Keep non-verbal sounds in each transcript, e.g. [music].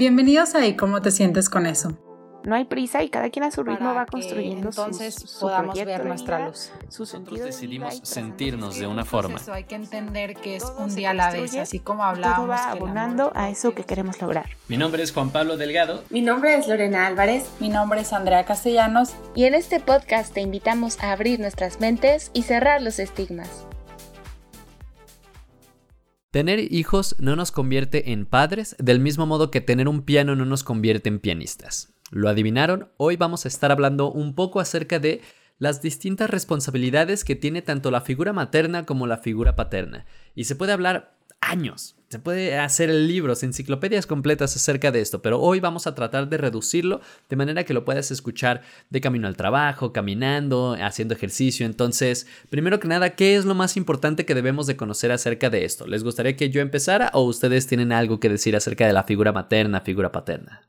Bienvenidos a ¿Y cómo te sientes con eso? No hay prisa y cada quien a su ritmo va construyendo entonces su podamos ver nuestra vida, luz. Su Nosotros de decidimos sentirnos de una forma. eso hay que entender que es Todo un día a la vez, así como y hablábamos. Todo va abonando a eso que queremos lograr. Mi nombre es Juan Pablo Delgado. Mi nombre es Lorena Álvarez. Mi nombre es Andrea Castellanos. Y en este podcast te invitamos a abrir nuestras mentes y cerrar los estigmas. Tener hijos no nos convierte en padres, del mismo modo que tener un piano no nos convierte en pianistas. ¿Lo adivinaron? Hoy vamos a estar hablando un poco acerca de las distintas responsabilidades que tiene tanto la figura materna como la figura paterna. Y se puede hablar años, se puede hacer libros, enciclopedias completas acerca de esto, pero hoy vamos a tratar de reducirlo de manera que lo puedas escuchar de camino al trabajo, caminando, haciendo ejercicio. Entonces, primero que nada, ¿qué es lo más importante que debemos de conocer acerca de esto? ¿Les gustaría que yo empezara o ustedes tienen algo que decir acerca de la figura materna, figura paterna?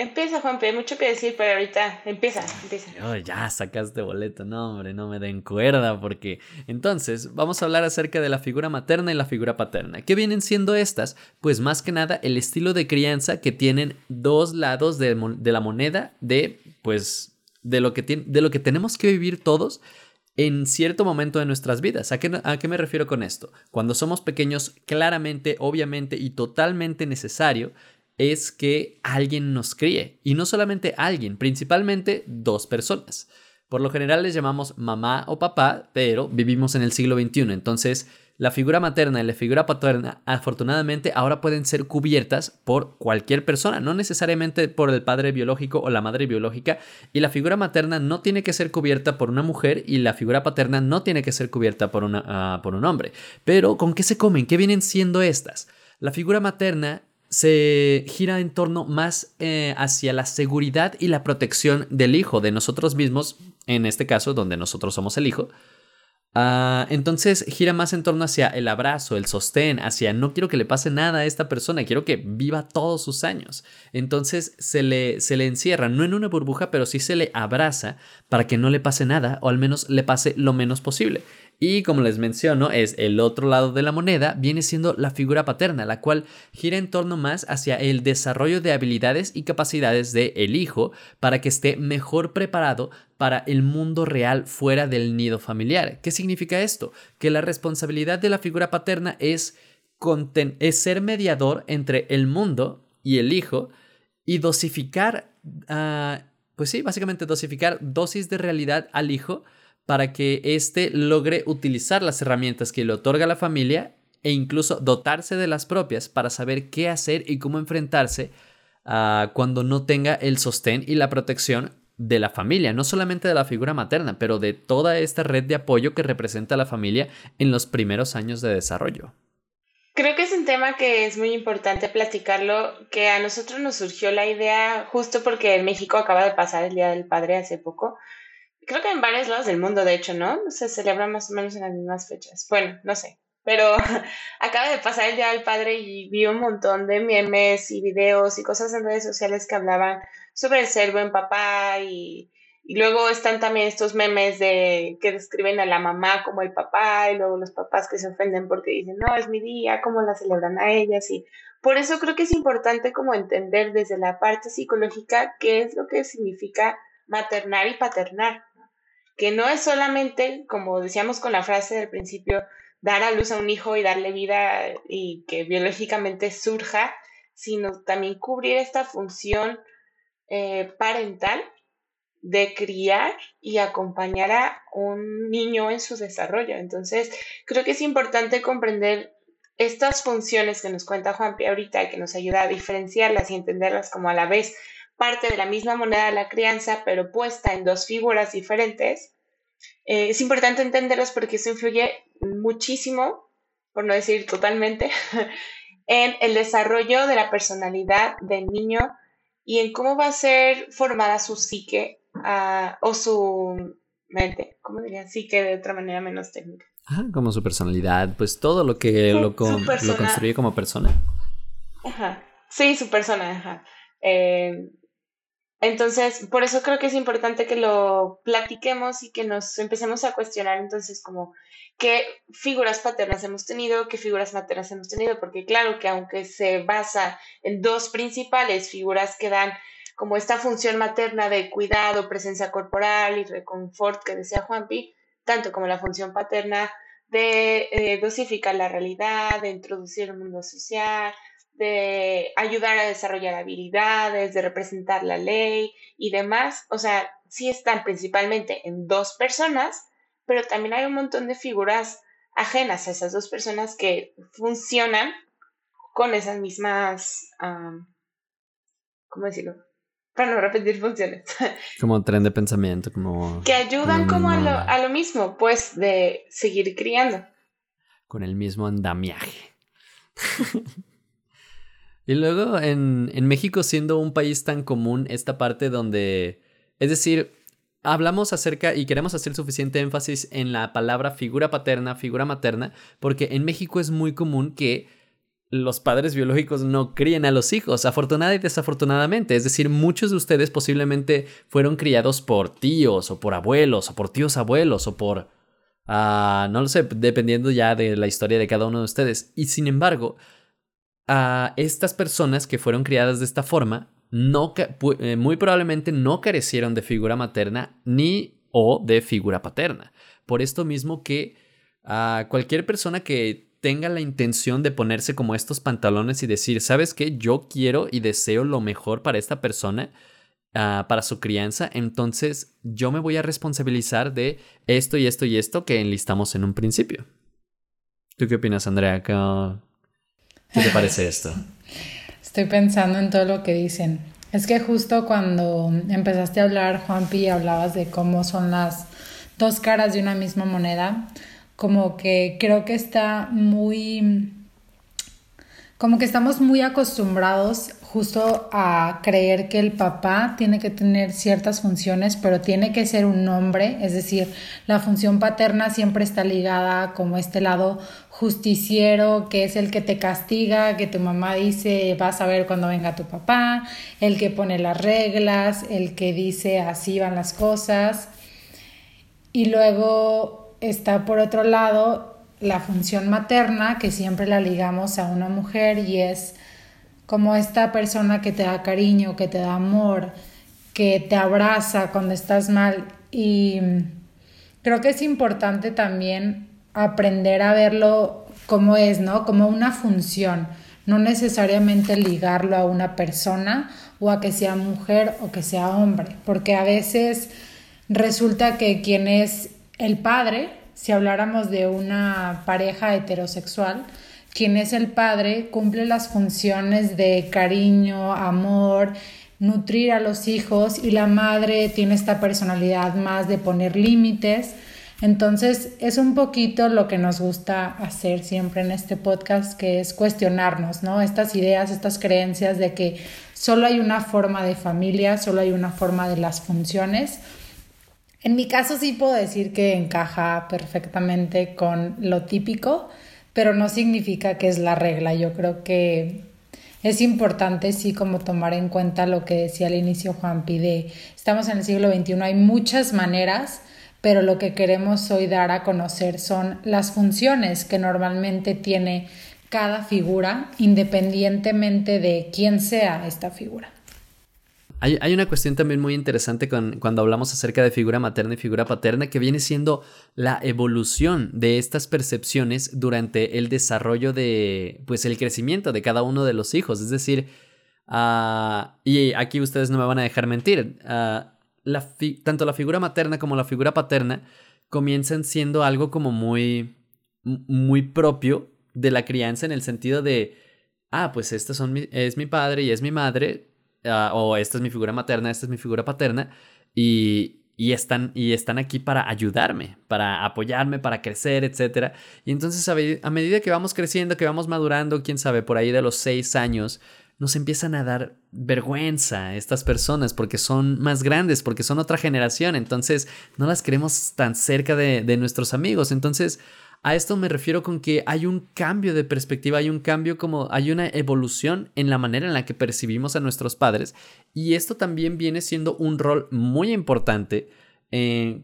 Empieza, Juanpe, mucho que decir, pero ahorita empieza, empieza. Oh, ya sacaste boleto, no hombre, no me den cuerda porque entonces vamos a hablar acerca de la figura materna y la figura paterna. ¿Qué vienen siendo estas? Pues más que nada el estilo de crianza que tienen dos lados de, de la moneda de pues de lo que de lo que tenemos que vivir todos en cierto momento de nuestras vidas. ¿A qué, ¿A qué me refiero con esto? Cuando somos pequeños, claramente, obviamente y totalmente necesario es que alguien nos críe. Y no solamente alguien, principalmente dos personas. Por lo general les llamamos mamá o papá, pero vivimos en el siglo XXI. Entonces, la figura materna y la figura paterna, afortunadamente, ahora pueden ser cubiertas por cualquier persona, no necesariamente por el padre biológico o la madre biológica. Y la figura materna no tiene que ser cubierta por una mujer y la figura paterna no tiene que ser cubierta por, una, ah, por un hombre. Pero, ¿con qué se comen? ¿Qué vienen siendo estas? La figura materna se gira en torno más eh, hacia la seguridad y la protección del hijo, de nosotros mismos, en este caso, donde nosotros somos el hijo. Ah, entonces gira más en torno hacia el abrazo, el sostén, hacia no quiero que le pase nada a esta persona, quiero que viva todos sus años. Entonces se le, se le encierra, no en una burbuja, pero sí se le abraza para que no le pase nada o al menos le pase lo menos posible. Y como les menciono, es el otro lado de la moneda, viene siendo la figura paterna, la cual gira en torno más hacia el desarrollo de habilidades y capacidades del el hijo para que esté mejor preparado para el mundo real fuera del nido familiar. ¿Qué significa esto? Que la responsabilidad de la figura paterna es ser mediador entre el mundo y el hijo y dosificar, ah, pues sí, básicamente dosificar dosis de realidad al hijo para que éste logre utilizar las herramientas que le otorga la familia e incluso dotarse de las propias para saber qué hacer y cómo enfrentarse ah, cuando no tenga el sostén y la protección de la familia, no solamente de la figura materna, pero de toda esta red de apoyo que representa la familia en los primeros años de desarrollo. Creo que es un tema que es muy importante platicarlo, que a nosotros nos surgió la idea justo porque en México acaba de pasar el Día del Padre hace poco. Creo que en varios lados del mundo, de hecho, ¿no? Se celebra más o menos en las mismas fechas. Bueno, no sé. Pero [laughs] acaba de pasar el Día del Padre y vi un montón de memes y videos y cosas en redes sociales que hablaban sobre el ser buen papá y, y luego están también estos memes de que describen a la mamá como el papá y luego los papás que se ofenden porque dicen, no, es mi día, cómo la celebran a ellas y por eso creo que es importante como entender desde la parte psicológica qué es lo que significa maternar y paternar. Que no es solamente, como decíamos con la frase del principio, dar a luz a un hijo y darle vida y que biológicamente surja, sino también cubrir esta función eh, parental de criar y acompañar a un niño en su desarrollo. Entonces, creo que es importante comprender estas funciones que nos cuenta Juan P. ahorita, que nos ayuda a diferenciarlas y entenderlas como a la vez parte de la misma moneda de la crianza, pero puesta en dos figuras diferentes. Eh, es importante entenderlos porque eso influye muchísimo, por no decir totalmente, [laughs] en el desarrollo de la personalidad del niño y en cómo va a ser formada su psique uh, o su mente, ¿cómo diría? Psique de otra manera menos técnica. Ajá, como su personalidad, pues todo lo que lo, con, lo, construye como persona. Ajá, sí, su persona, ajá. Eh, Entonces, por eso creo que es importante que lo platiquemos y que nos empecemos a cuestionar entonces como qué figuras paternas hemos tenido, qué figuras maternas hemos tenido, porque claro que aunque se basa en dos principales figuras que dan como esta función materna de cuidado, presencia corporal y reconfort que decía Juanpi, tanto como la función paterna de eh, dosificar la realidad, de introducir el mundo social, de ayudar a desarrollar habilidades, de representar la ley y demás. O sea, sí están principalmente en dos personas, pero también hay un montón de figuras ajenas a esas dos personas que funcionan con esas mismas, ¿cómo decirlo? Para no repetir funciones. [laughs] Como tren de pensamiento, como... Que ayudan como a lo, a lo mismo, pues, de seguir criando. Con el mismo andamiaje. [laughs] Y luego en, México siendo un país tan común, esta parte donde, es decir, hablamos acerca y queremos hacer suficiente énfasis en la palabra figura paterna, figura materna, porque en México es muy común que los padres biológicos no críen a los hijos, afortunada y desafortunadamente. Es decir, muchos de ustedes posiblemente fueron criados por tíos o por abuelos o por tíos abuelos o por... Ah, no lo sé, dependiendo ya de la historia de cada uno de ustedes. Y sin embargo, a estas personas que fueron criadas de esta forma, no, eh, muy probablemente no carecieron de figura materna ni o de figura paterna. Por esto mismo que a cualquier persona que tenga la intención de ponerse como estos pantalones y decir, ¿sabes qué? Yo quiero y deseo lo mejor para esta persona, ah, para su crianza, entonces yo me voy a responsabilizar de esto y esto y esto que enlistamos en un principio. ¿Tú qué opinas, Andrea? ¿Qué te parece esto? [laughs] Estoy pensando en todo lo que dicen. Es que justo cuando empezaste a hablar, Juanpi, hablabas de cómo son las dos caras de una misma moneda, como que creo que está muy como que estamos muy acostumbrados justo a creer que el papá tiene que tener ciertas funciones, pero tiene que ser un hombre, es decir, la función paterna siempre está ligada como este lado justiciero, que es el que te castiga, que tu mamá dice vas a ver cuando venga tu papá, el que pone las reglas, el que dice así van las cosas. Y luego está por otro lado la función materna, que siempre la ligamos a una mujer y es como esta persona que te da cariño, que te da amor, que te abraza cuando estás mal. Y creo que es importante también aprender a verlo como es, ¿no? Como una función, no necesariamente ligarlo a una persona o a que sea mujer o que sea hombre, porque a veces resulta que quien es el padre si habláramos de una pareja heterosexual, quien es el padre cumple las funciones de cariño, amor, nutrir a los hijos y la madre tiene esta personalidad más de poner límites. Entonces es un poquito lo que nos gusta hacer siempre en este podcast, que es cuestionarnos, ¿no? Estas ideas, estas creencias de que solo hay una forma de familia, solo hay una forma de las funciones en mi caso sí puedo decir que encaja perfectamente con lo típico, pero no significa que es la regla. Yo creo que es importante sí como tomar en cuenta lo que decía al inicio Juan Pide. Estamos en el siglo XXI, hay muchas maneras, pero lo que queremos hoy dar a conocer son las funciones que normalmente tiene cada figura, independientemente de quién sea esta figura. Hay, una cuestión también muy interesante cuando hablamos acerca de figura materna y figura paterna que viene siendo la evolución de estas percepciones durante el desarrollo de, pues el crecimiento de cada uno de los hijos. Es decir, ah, y aquí ustedes no me van a dejar mentir, ah, tanto la figura materna como la figura paterna comienzan siendo algo como muy, muy propio de la crianza en el sentido de, ah, pues este son es mi padre y es mi madre, Ah, o esta es mi figura materna, esta es mi figura paterna, y, y, están, y están aquí para ayudarme, para apoyarme, para crecer, etc. Y entonces a, medida que vamos creciendo, que vamos madurando, quién sabe, por ahí de los seis años, nos empiezan a dar vergüenza estas personas porque son más grandes, porque son otra generación, entonces no las queremos tan cerca de, de nuestros amigos. Entonces A esto me refiero con que hay un cambio de perspectiva, hay un cambio como hay una evolución en la manera en la que percibimos a nuestros padres y esto también viene siendo un rol muy importante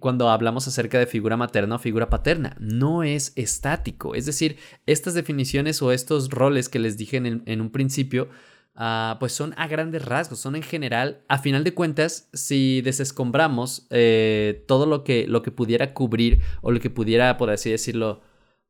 cuando hablamos acerca de figura materna o figura paterna. No es estático, es decir, estas definiciones o estos roles que les dije en, un principio, ah, pues son a grandes rasgos, son en general, a final de cuentas, si desescombramos eh, todo lo que, lo que pudiera cubrir o lo que pudiera, por así decirlo,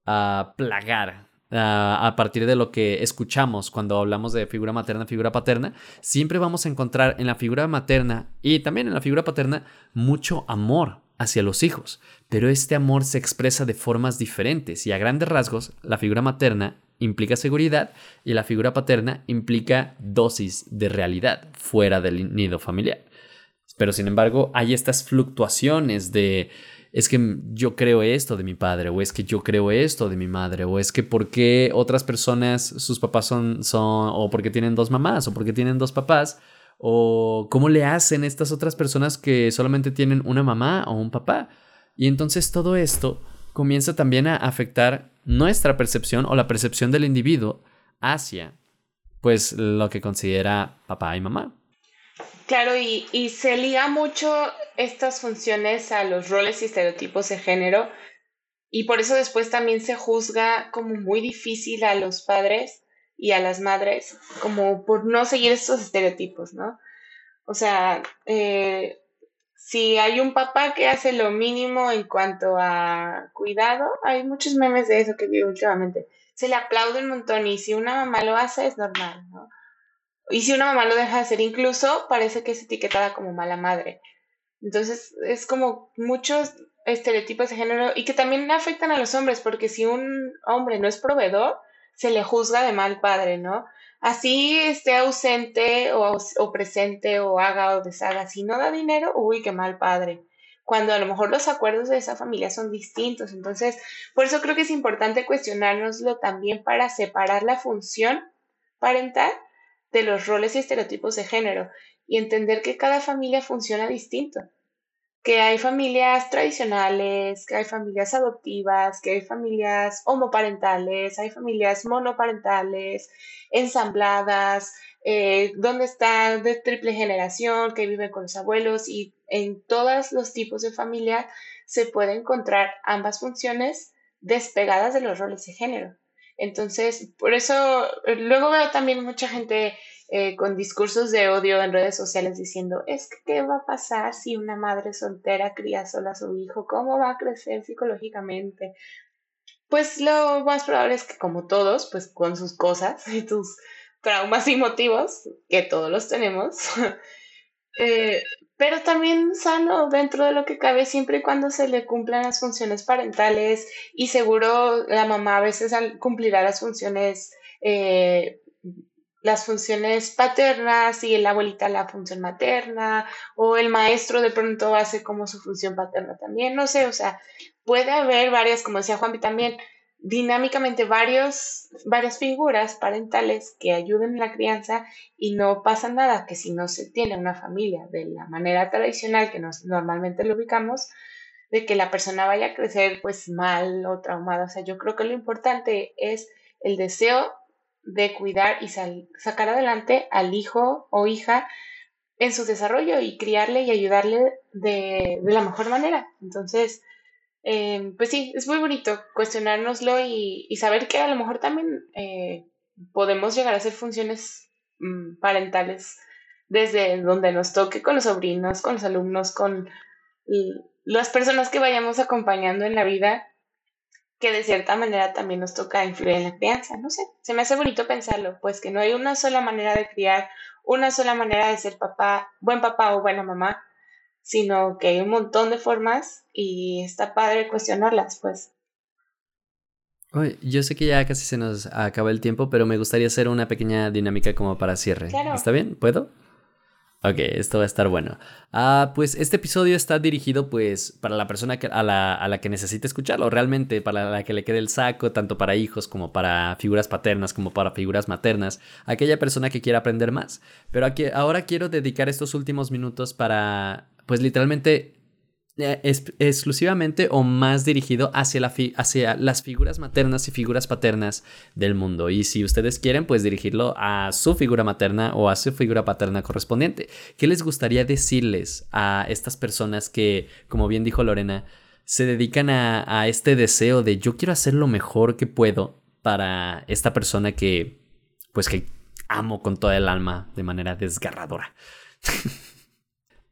a plagar a partir de lo que escuchamos cuando hablamos de figura materna, figura paterna, siempre vamos a encontrar en la figura materna y también en la figura paterna mucho amor hacia los hijos, pero este amor se expresa de formas diferentes y a grandes rasgos la figura materna implica seguridad y la figura paterna implica dosis de realidad fuera del nido familiar. Pero sin embargo hay estas fluctuaciones de es que yo creo esto de mi padre, o es que yo creo esto de mi madre, o es que por qué otras personas, sus papás son, son, o porque tienen dos mamás, o porque tienen dos papás, o cómo le hacen estas otras personas que solamente tienen una mamá o un papá. Y entonces todo esto comienza también a afectar nuestra percepción o la percepción del individuo hacia, pues, lo que considera papá y mamá. Claro, y, se liga mucho estas funciones a los roles y estereotipos de género y por eso después también se juzga como muy difícil a los padres y a las madres, como por no seguir estos estereotipos, ¿no? O sea, eh, si hay un papá que hace lo mínimo en cuanto a cuidado, hay muchos memes de eso que vi últimamente. Se le aplaude un montón y si una mamá lo hace es normal, ¿no? Y si una mamá lo deja de hacer incluso, parece que es etiquetada como mala madre. Entonces, es como muchos estereotipos de género y que también afectan a los hombres, porque si un hombre no es proveedor, se le juzga de mal padre, ¿no? Así esté ausente o, o presente o haga o deshaga, si no da dinero, uy, qué mal padre cuando a lo mejor los acuerdos de esa familia son distintos. Entonces, por eso creo que es importante cuestionárnoslo también para separar la función parental de los roles y estereotipos de género y entender que cada familia funciona distinto, que hay familias tradicionales, que hay familias adoptivas, que hay familias homoparentales, hay familias monoparentales, ensambladas, eh, donde está de triple generación, que viven con los abuelos y en todos los tipos de familia se puede encontrar ambas funciones despegadas de los roles de género. Entonces, por eso luego veo también mucha gente eh, con discursos de odio en redes sociales diciendo, es que qué va a pasar si una madre soltera cría sola a su hijo, cómo va a crecer psicológicamente. Pues lo más probable es que como todos, pues con sus cosas y tus traumas y motivos, que todos los tenemos, [laughs] eh, pero también sano dentro de lo que cabe siempre y cuando se le cumplan las funciones parentales y seguro la mamá a veces cumplirá las funciones eh, las funciones paternas y la abuelita la función materna o el maestro de pronto hace como su función paterna también, no sé, o sea, puede haber varias, como decía Juanpi también, dinámicamente varios, varias figuras parentales que ayuden en la crianza y no pasa nada que si no se tiene una familia de la manera tradicional que normalmente lo ubicamos, de que la persona vaya a crecer pues mal o traumada. O sea, yo creo que lo importante es el deseo de cuidar y sacar adelante al hijo o hija en su desarrollo y criarle y ayudarle de, la mejor manera. Entonces, eh, pues sí, es muy bonito cuestionárnoslo y, saber que a lo mejor también eh, podemos llegar a hacer funciones mm, parentales desde donde nos toque con los sobrinos, con los alumnos, con las personas que vayamos acompañando en la vida que de cierta manera también nos toca influir en la crianza. No sé, se me hace bonito pensarlo, pues que no hay una sola manera de criar, una sola manera de ser papá, buen papá o buena mamá, sino que hay un montón de formas y está padre cuestionarlas, pues. yo sé que ya casi se nos acaba el tiempo, pero me gustaría hacer una pequeña dinámica como para cierre. ¿Está bien? ¿Puedo? Ok, esto va a estar bueno. Ah, pues este episodio está dirigido pues para la persona que, a, la, a, la, que necesite escucharlo, realmente para la que le quede el saco, tanto para hijos como para figuras paternas, como para figuras maternas, aquella persona que quiera aprender más. Pero aquí, ahora quiero dedicar estos últimos minutos para pues literalmente eh, exclusivamente o más dirigido hacia, la hacia las figuras maternas y figuras paternas del mundo. Y si ustedes quieren, pues dirigirlo a su figura materna o a su figura paterna correspondiente. ¿Qué les gustaría decirles a estas personas que, como bien dijo Lorena, se dedican a, a este deseo de yo quiero hacer lo mejor que puedo para esta persona que, pues que amo con toda el alma de manera desgarradora? [laughs]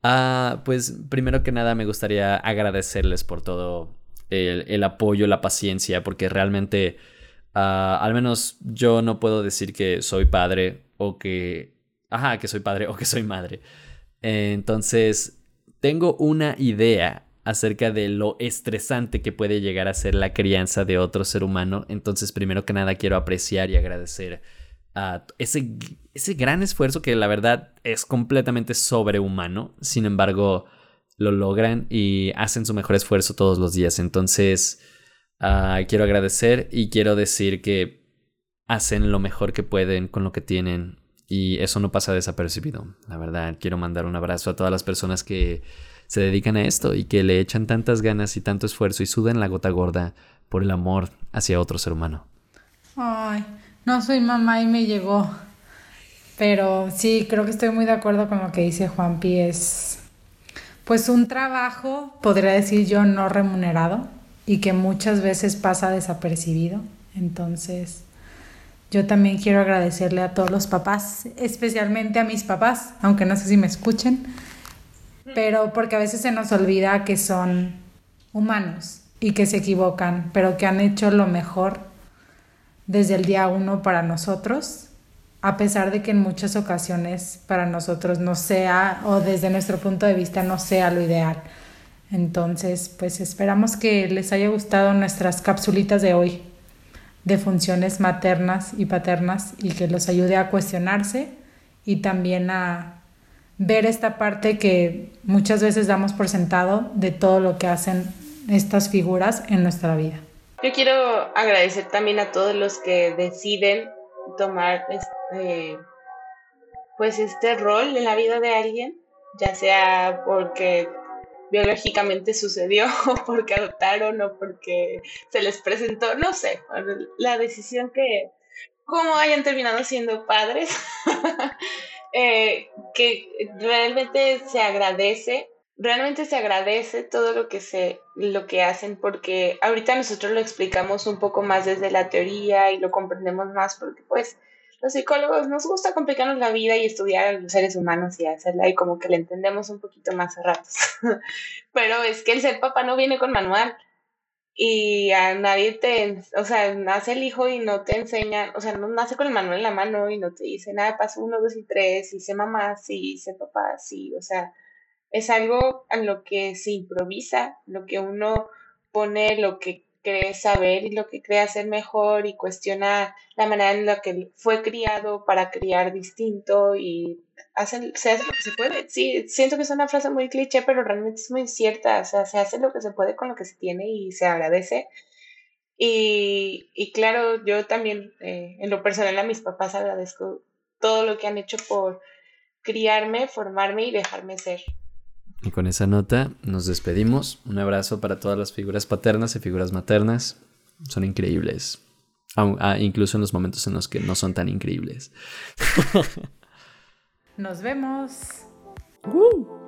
Ah, pues primero que nada me gustaría agradecerles por todo el, apoyo, la paciencia, porque realmente, ah, al menos yo no puedo decir que soy padre o que, ajá, que soy padre [laughs] o que soy madre. entonces, tengo una idea acerca de lo estresante que puede llegar a ser la crianza de otro ser humano. Entonces, primero que nada, quiero apreciar y agradecer ese, ese gran esfuerzo que la verdad es completamente sobrehumano. Sin embargo, lo logran y hacen su mejor esfuerzo todos los días. Entonces, quiero agradecer y quiero decir que hacen lo mejor que pueden con lo que tienen y eso no pasa desapercibido. La verdad, quiero mandar un abrazo a todas las personas que se dedican a esto y que le echan tantas ganas y tanto esfuerzo y sudan la gota gorda por el amor hacia otro ser humano. Ay, no soy mamá y me llegó. Pero sí, creo que estoy muy de acuerdo con lo que dice Juan Es pues un trabajo, podría decir yo, no remunerado y que muchas veces pasa desapercibido. Entonces, yo también quiero agradecerle a todos los papás, especialmente a mis papás, aunque no sé si me escuchen, pero porque a veces se nos olvida que son humanos y que se equivocan, pero que han hecho lo mejor desde el día uno para nosotros, a pesar de que en muchas ocasiones para nosotros no sea, o desde nuestro punto de vista no sea lo ideal. Entonces, pues esperamos que les haya gustado nuestras capsulitas de hoy de funciones maternas y paternas y que los ayude a cuestionarse y también a ver esta parte que muchas veces damos por sentado de todo lo que hacen estas figuras en nuestra vida. Yo quiero agradecer también a todos los que deciden tomar este, pues este rol en la vida de alguien, ya sea porque biológicamente sucedió, [laughs] o porque adoptaron, o porque se les presentó, no sé, la decisión que, como hayan terminado siendo padres, [laughs] eh, que realmente se agradece realmente se agradece todo lo que se lo que hacen porque ahorita nosotros lo explicamos un poco más desde la teoría y lo comprendemos más porque pues los psicólogos nos gusta complicarnos la vida y estudiar a los seres humanos y hacerla y como que le entendemos un poquito más a ratos. [laughs] Pero es que el ser papá no viene con manual y a nadie te, o sea, nace el hijo y no te enseña, o sea, no nace con el manual en la mano y no te dice nada, paso uno, dos y tres, y sé mamá, sí, sé papá, sí, o sea, es algo a lo que se improvisa, lo que uno pone, lo que cree saber y lo que cree hacer mejor y cuestiona la manera en la que fue criado para criar distinto y hace, se hace lo que se puede. Sí, siento que es una frase muy cliché, pero realmente es muy cierta. O sea, se hace lo que se puede con lo que se tiene y se agradece. Y, y claro, yo también eh, en lo personal a mis papás agradezco todo lo que han hecho por criarme, formarme y dejarme ser. Y con esa nota nos despedimos. Un abrazo para todas las figuras paternas y figuras maternas. Son increíbles. Ah, incluso en los momentos en los que no son tan increíbles. [laughs] Nos vemos. Uh.